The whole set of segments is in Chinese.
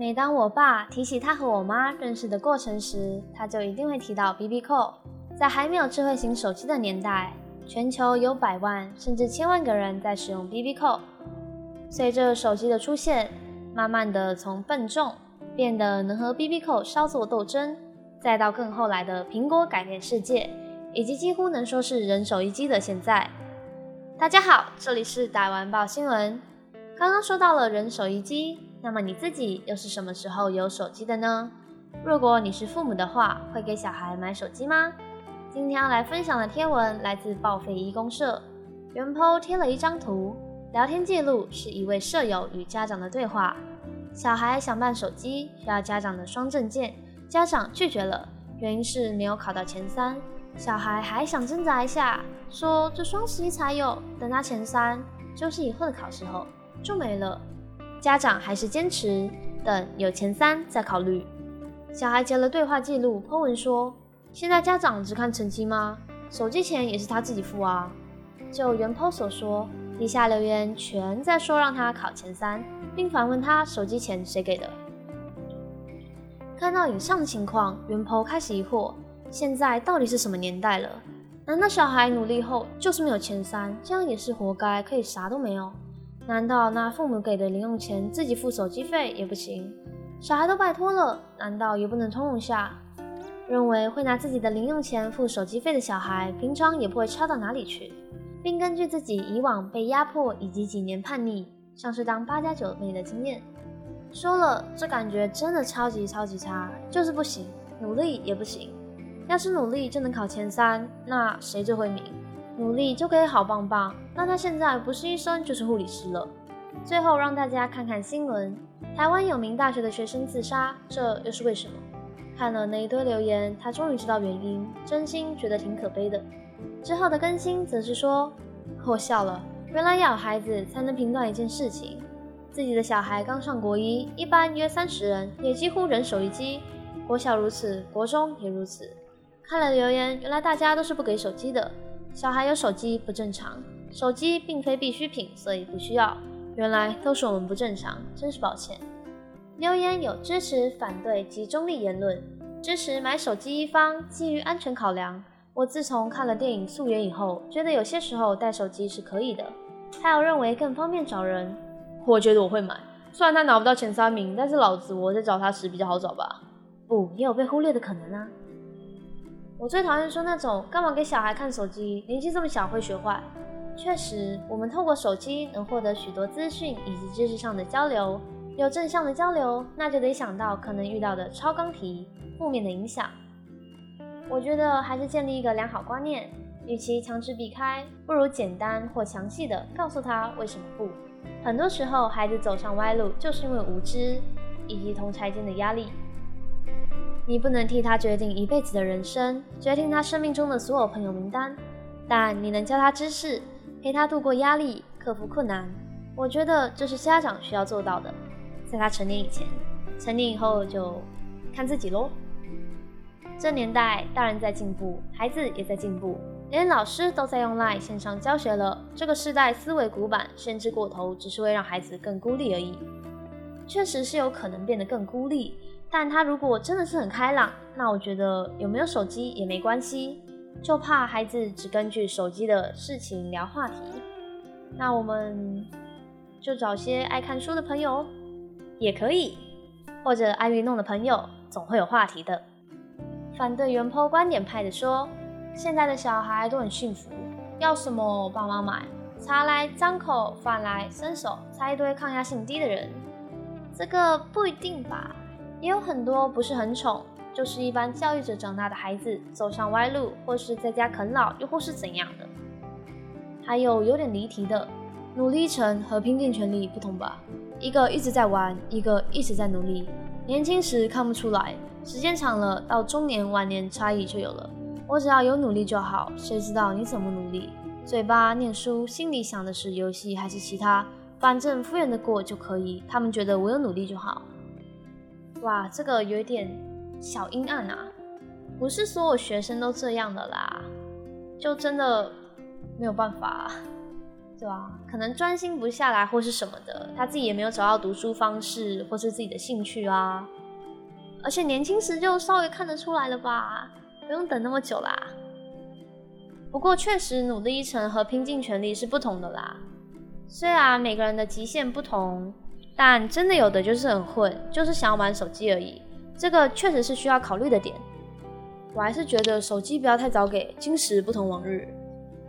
每当我爸提起他和我妈认识的过程时，他就一定会提到 BB Call。在还没有智慧型手机的年代，全球有百万甚至千万个人在使用 BB Call。随着手机的出现，慢慢的从笨重变得能和 BB Call 稍作斗争，再到更后来的苹果改变世界，以及几乎能说是人手一机的现在。大家好，这里是打完报新闻。刚刚说到了人手一机，那么你自己又是什么时候有手机的呢？如果你是父母的话，会给小孩买手机吗？今天要来分享的贴文来自报废一公社，原 po 贴了一张图。聊天记录是一位舍友与家长的对话。小孩想办手机，需要家长的双证件，家长拒绝了，原因是没有考到前三。小孩还想挣扎一下，说这双十一才有，等他前三，就是以后的考试后就没了。家长还是坚持等有前三再考虑。小孩截了对话记录，po 文说：现在家长只看成绩吗？手机钱也是他自己付啊。就原 po 所说。底下留言全在说让他考前三，并反问他手机钱谁给的。看到以上情况，元婆开始疑惑：现在到底是什么年代了？难道小孩努力后就是没有前三，这样也是活该，可以啥都没有？难道拿父母给的零用钱自己付手机费也不行？小孩都拜托了，难道也不能通融下？认为会拿自己的零用钱付手机费的小孩，平常也不会差到哪里去。并根据自己以往被压迫以及几年叛逆，像是当八加九妹的经验，说了这感觉真的超级超级差，就是不行，努力也不行。要是努力就能考前三，那谁最会名？努力就可以好棒棒，那他现在不是医生就是护理师了。最后让大家看看新闻：台湾有名大学的学生自杀，这又是为什么？看了那一堆留言，他终于知道原因，真心觉得挺可悲的。之后的更新则是说，我笑了，原来要有孩子才能评断一件事情。自己的小孩刚上国一，一般约三十人，也几乎人手一机。国小如此，国中也如此。看了留言，原来大家都是不给手机的。小孩有手机不正常，手机并非必需品，所以不需要。原来都是我们不正常，真是抱歉。留言有支持、反对及中立言论，支持买手机一方基于安全考量。我自从看了电影《素颜》以后，觉得有些时候带手机是可以的。还有认为更方便找人，我觉得我会买。虽然他拿不到前三名，但是老子我在找他时比较好找吧？不，也有被忽略的可能啊。我最讨厌说那种干嘛给小孩看手机，年纪这么小会学坏。确实，我们透过手机能获得许多资讯以及知识上的交流。有正向的交流，那就得想到可能遇到的超纲题，负面的影响。我觉得还是建立一个良好观念，与其强制避开，不如简单或详细的告诉他为什么不。很多时候，孩子走上歪路，就是因为无知以及同柴间的压力。你不能替他决定一辈子的人生，决定他生命中的所有朋友名单，但你能教他知识，陪他度过压力，克服困难。我觉得这是家长需要做到的。在他成年以前，成年以后就看自己喽。这年代，大人在进步，孩子也在进步，连老师都在用 Line 线上教学了。这个时代思维古板，限制过头，只是会让孩子更孤立而已。确实是有可能变得更孤立，但他如果真的是很开朗，那我觉得有没有手机也没关系。就怕孩子只根据手机的事情聊话题，那我们就找些爱看书的朋友也可以，或者爱运动的朋友，总会有话题的。反对原坡观点派的说，现在的小孩都很幸福，要什么爸妈买，茶来张口，饭来伸手，猜一堆抗压性低的人，这个不一定吧，也有很多不是很宠，就是一般教育者长大的孩子走上歪路，或是在家啃老，又或是怎样的。还有有点离题的，努力成和拼尽全力不同吧，一个一直在玩，一个一直在努力，年轻时看不出来。时间长了，到中年晚年差异就有了。我只要有努力就好，谁知道你怎么努力？嘴巴念书，心里想的是游戏还是其他？反正敷衍的过就可以。他们觉得我有努力就好。哇，这个有一点小阴暗啊！不是所有学生都这样的啦，就真的没有办法。对吧？可能专心不下来或是什么的，他自己也没有找到读书方式或是自己的兴趣啊。而且年轻时就稍微看得出来了吧，不用等那么久啦。不过确实努力一成和拼尽全力是不同的啦。虽然每个人的极限不同，但真的有的就是很混，就是想要玩手机而已。这个确实是需要考虑的点。我还是觉得手机不要太早给，今时不同往日。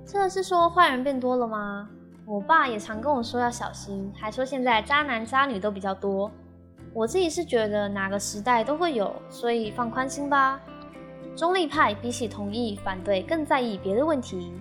这是说坏人变多了吗？我爸也常跟我说要小心，还说现在渣男渣女都比较多。我自己是觉得哪个时代都会有，所以放宽心吧。中立派比起同意反对更在意别的问题，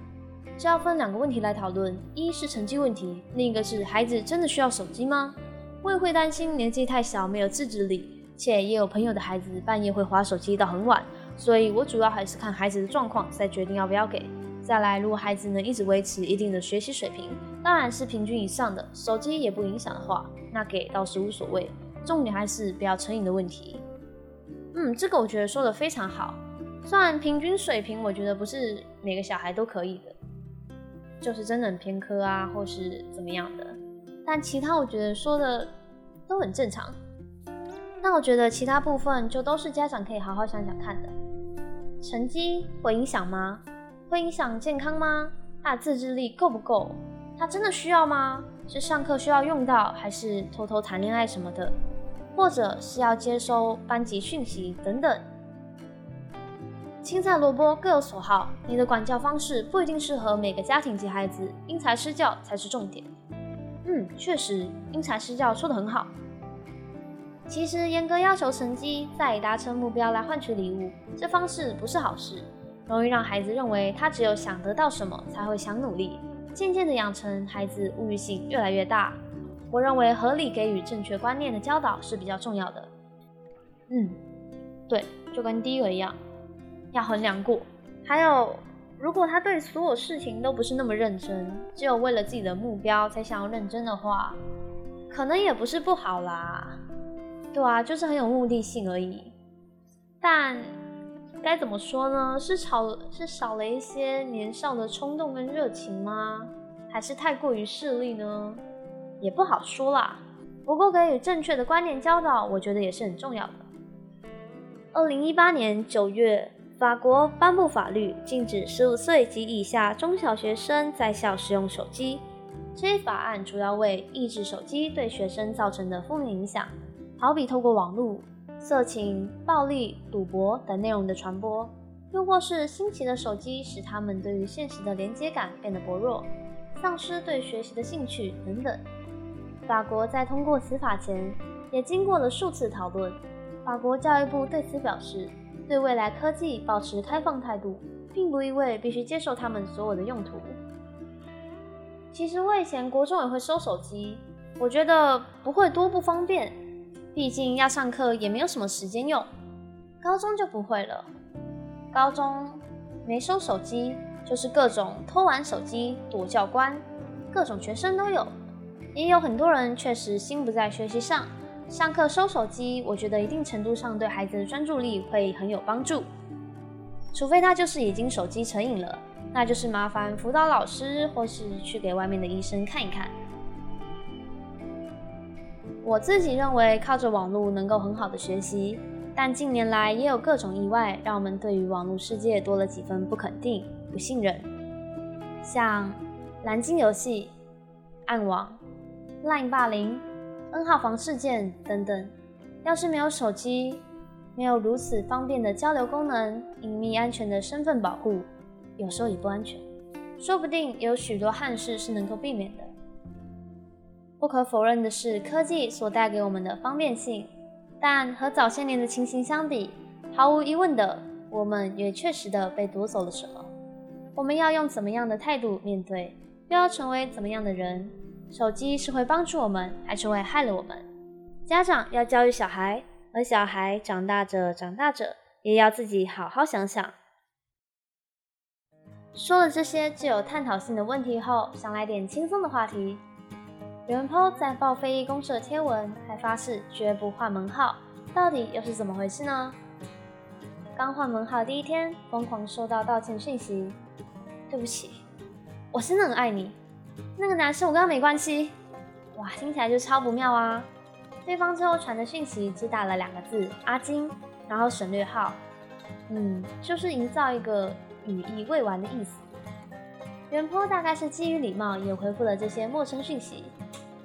这要分两个问题来讨论：一是成绩问题，另一个是孩子真的需要手机吗？我也会担心年纪太小没有自制力，且也有朋友的孩子半夜会划手机到很晚，所以我主要还是看孩子的状况再决定要不要给。再来，如果孩子能一直维持一定的学习水平，当然是平均以上的，手机也不影响的话，那给倒是无所谓。重点还是不要成瘾的问题。嗯，这个我觉得说的非常好。虽然平均水平，我觉得不是每个小孩都可以的，就是真的很偏科啊，或是怎么样的。但其他我觉得说的都很正常。但我觉得其他部分就都是家长可以好好想想看的。成绩会影响吗？会影响健康吗？他的自制力够不够？他真的需要吗？是上课需要用到，还是偷偷谈恋爱什么的？或者是要接收班级讯息等等？青菜萝卜各有所好，你的管教方式不一定适合每个家庭及孩子，因材施教才是重点。嗯，确实，因材施教说的很好。其实严格要求成绩，再以达成目标来换取礼物，这方式不是好事。容易让孩子认为他只有想得到什么才会想努力，渐渐的养成孩子物欲性越来越大。我认为合理给予正确观念的教导是比较重要的。嗯，对，就跟第一个一样，要衡量过。还有，如果他对所有事情都不是那么认真，只有为了自己的目标才想要认真的话，可能也不是不好啦。对啊，就是很有目的性而已。但。该怎么说呢？是少是少了一些年少的冲动跟热情吗？还是太过于势利呢？也不好说啦。不过给予正确的观念教导，我觉得也是很重要的。二零一八年九月，法国颁布法律，禁止十五岁及以下中小学生在校使用手机。这一法案主要为抑制手机对学生造成的负面影响，好比透过网络。色情、暴力、赌博等内容的传播，又或是新奇的手机使他们对于现实的连接感变得薄弱，丧失对学习的兴趣等等。法国在通过此法前，也经过了数次讨论。法国教育部对此表示，对未来科技保持开放态度，并不意味必须接受他们所有的用途。其实我以前国中也会收手机，我觉得不会多不方便。毕竟要上课也没有什么时间用，高中就不会了。高中没收手机，就是各种偷玩手机、躲教官，各种学生都有。也有很多人确实心不在学习上，上课收手机，我觉得一定程度上对孩子的专注力会很有帮助。除非他就是已经手机成瘾了，那就是麻烦辅导老师或是去给外面的医生看一看。我自己认为靠着网络能够很好的学习，但近年来也有各种意外，让我们对于网络世界多了几分不肯定、不信任。像蓝鲸游戏、暗网、Line 霸凌、N 号房事件等等，要是没有手机，没有如此方便的交流功能、隐秘安全的身份保护，有时候也不安全。说不定有许多憾事是能够避免的。不可否认的是，科技所带给我们的方便性，但和早些年的情形相比，毫无疑问的，我们也确实的被夺走了什么。我们要用怎么样的态度面对？又要成为怎么样的人？手机是会帮助我们，还是会害了我们？家长要教育小孩，而小孩长大着长大着，也要自己好好想想。说了这些具有探讨性的问题后，想来点轻松的话题。刘文涛在报废一公社贴文，还发誓绝不换门号，到底又是怎么回事呢？刚换门号第一天，疯狂收到道歉讯息，对不起，我真的很爱你，那个男生我跟他没关系。哇，听起来就超不妙啊！对方之后传的讯息只打了两个字“阿金”，然后省略号。嗯，就是营造一个语意未完的意思。元坡大概是基于礼貌，也回复了这些陌生讯息。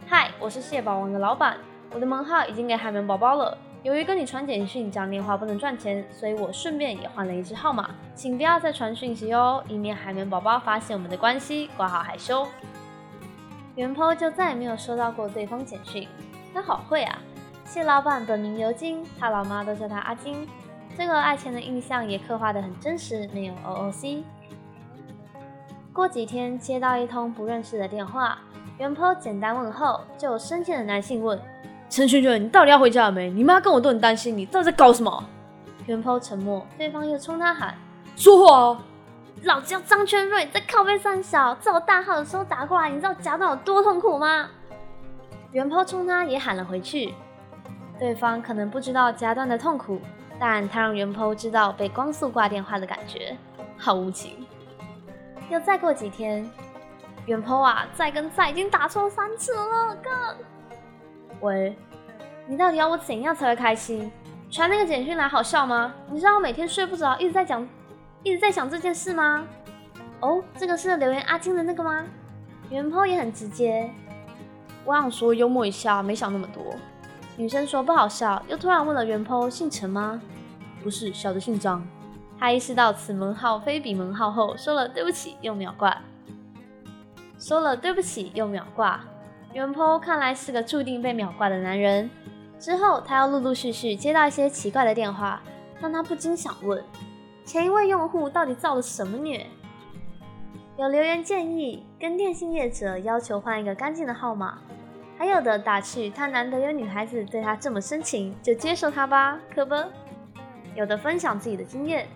嗨，我是蟹堡王的老板，我的门号已经给海绵宝宝了。由于跟你传简讯讲电话不能赚钱，所以我顺便也换了一支号码，请不要再传讯息哦，以免海绵宝宝发现我们的关系，挂号害羞。元坡就再也没有收到过对方简讯，他好会啊！蟹老板本名尤金，他老妈都叫他阿金，这个爱钱的印象也刻画得很真实，没有 OOC。过几天接到一通不认识的电话，元坡简单问候，就有生气的男性问：“陈轩轩，你到底要回家了没？你妈跟我都很担心你，到底在搞什么？”元抛沉默，对方又冲他喊：“说话啊！”老子叫张圈瑞，在靠背上小，在我大号的时候打过来，你知道夹到有多痛苦吗？元抛冲他也喊了回去，对方可能不知道夹断的痛苦，但他让元抛知道被光速挂电话的感觉，好无情。又再过几天，元抛啊，再跟再已经打错三次了，哥。喂，你到底要我怎样才会开心？传那个简讯来好笑吗？你知道我每天睡不着，一直在讲，一直在想这件事吗？哦，这个是留言阿金的那个吗？元坡也很直接，我想说幽默一下，没想那么多。女生说不好笑，又突然问了元坡姓陈吗？不是，小的姓张。他意识到此门号非彼门号后，说了对不起又秒挂。说了对不起又秒挂，元坡看来是个注定被秒挂的男人。之后他要陆陆续续接到一些奇怪的电话，让他不禁想问：前一位用户到底造了什么孽？有留言建议跟电信业者要求换一个干净的号码，还有的打趣他难得有女孩子对他这么深情，就接受他吧，可不？有的分享自己的经验。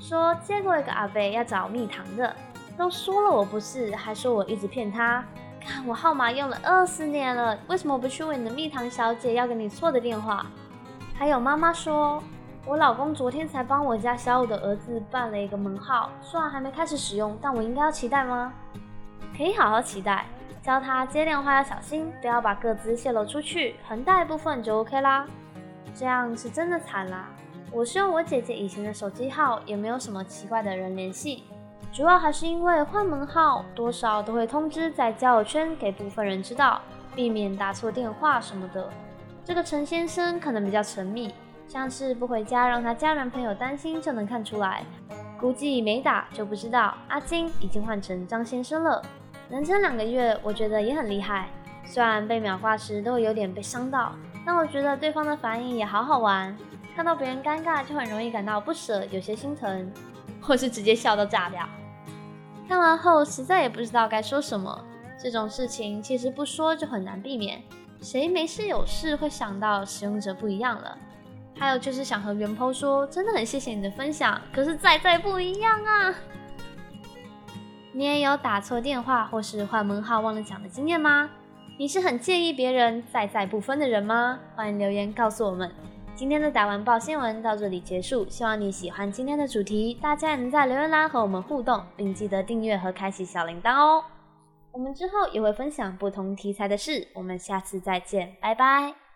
说接过一个阿贝要找蜜糖的，都说了我不是，还说我一直骗他。看我号码用了二十年了，为什么不去问你的蜜糖小姐要给你错的电话？还有妈妈说，我老公昨天才帮我家小五的儿子办了一个门号，虽然还没开始使用，但我应该要期待吗？可以好好期待，教他接电话要小心，不要把个资泄露出去，很大一部分就 OK 啦。这样是真的惨啦。我是用我姐姐以前的手机号，也没有什么奇怪的人联系，主要还是因为换门号多少都会通知在交友圈给部分人知道，避免打错电话什么的。这个陈先生可能比较神秘，像是不回家让他家人朋友担心就能看出来，估计没打就不知道阿金已经换成张先生了。能撑两个月，我觉得也很厉害。虽然被秒挂时都有点被伤到，但我觉得对方的反应也好好玩。看到别人尴尬，就很容易感到不舍，有些心疼，或是直接笑到炸掉。看完后，实在也不知道该说什么。这种事情其实不说就很难避免，谁没事有事会想到使用者不一样了？还有就是想和元抛说，真的很谢谢你的分享，可是再再不一样啊！你也有打错电话或是换门号忘了讲的经验吗？你是很介意别人在在不分的人吗？欢迎留言告诉我们。今天的打完报新闻到这里结束，希望你喜欢今天的主题，大家也能在留言栏和我们互动，并记得订阅和开启小铃铛哦。我们之后也会分享不同题材的事，我们下次再见，拜拜。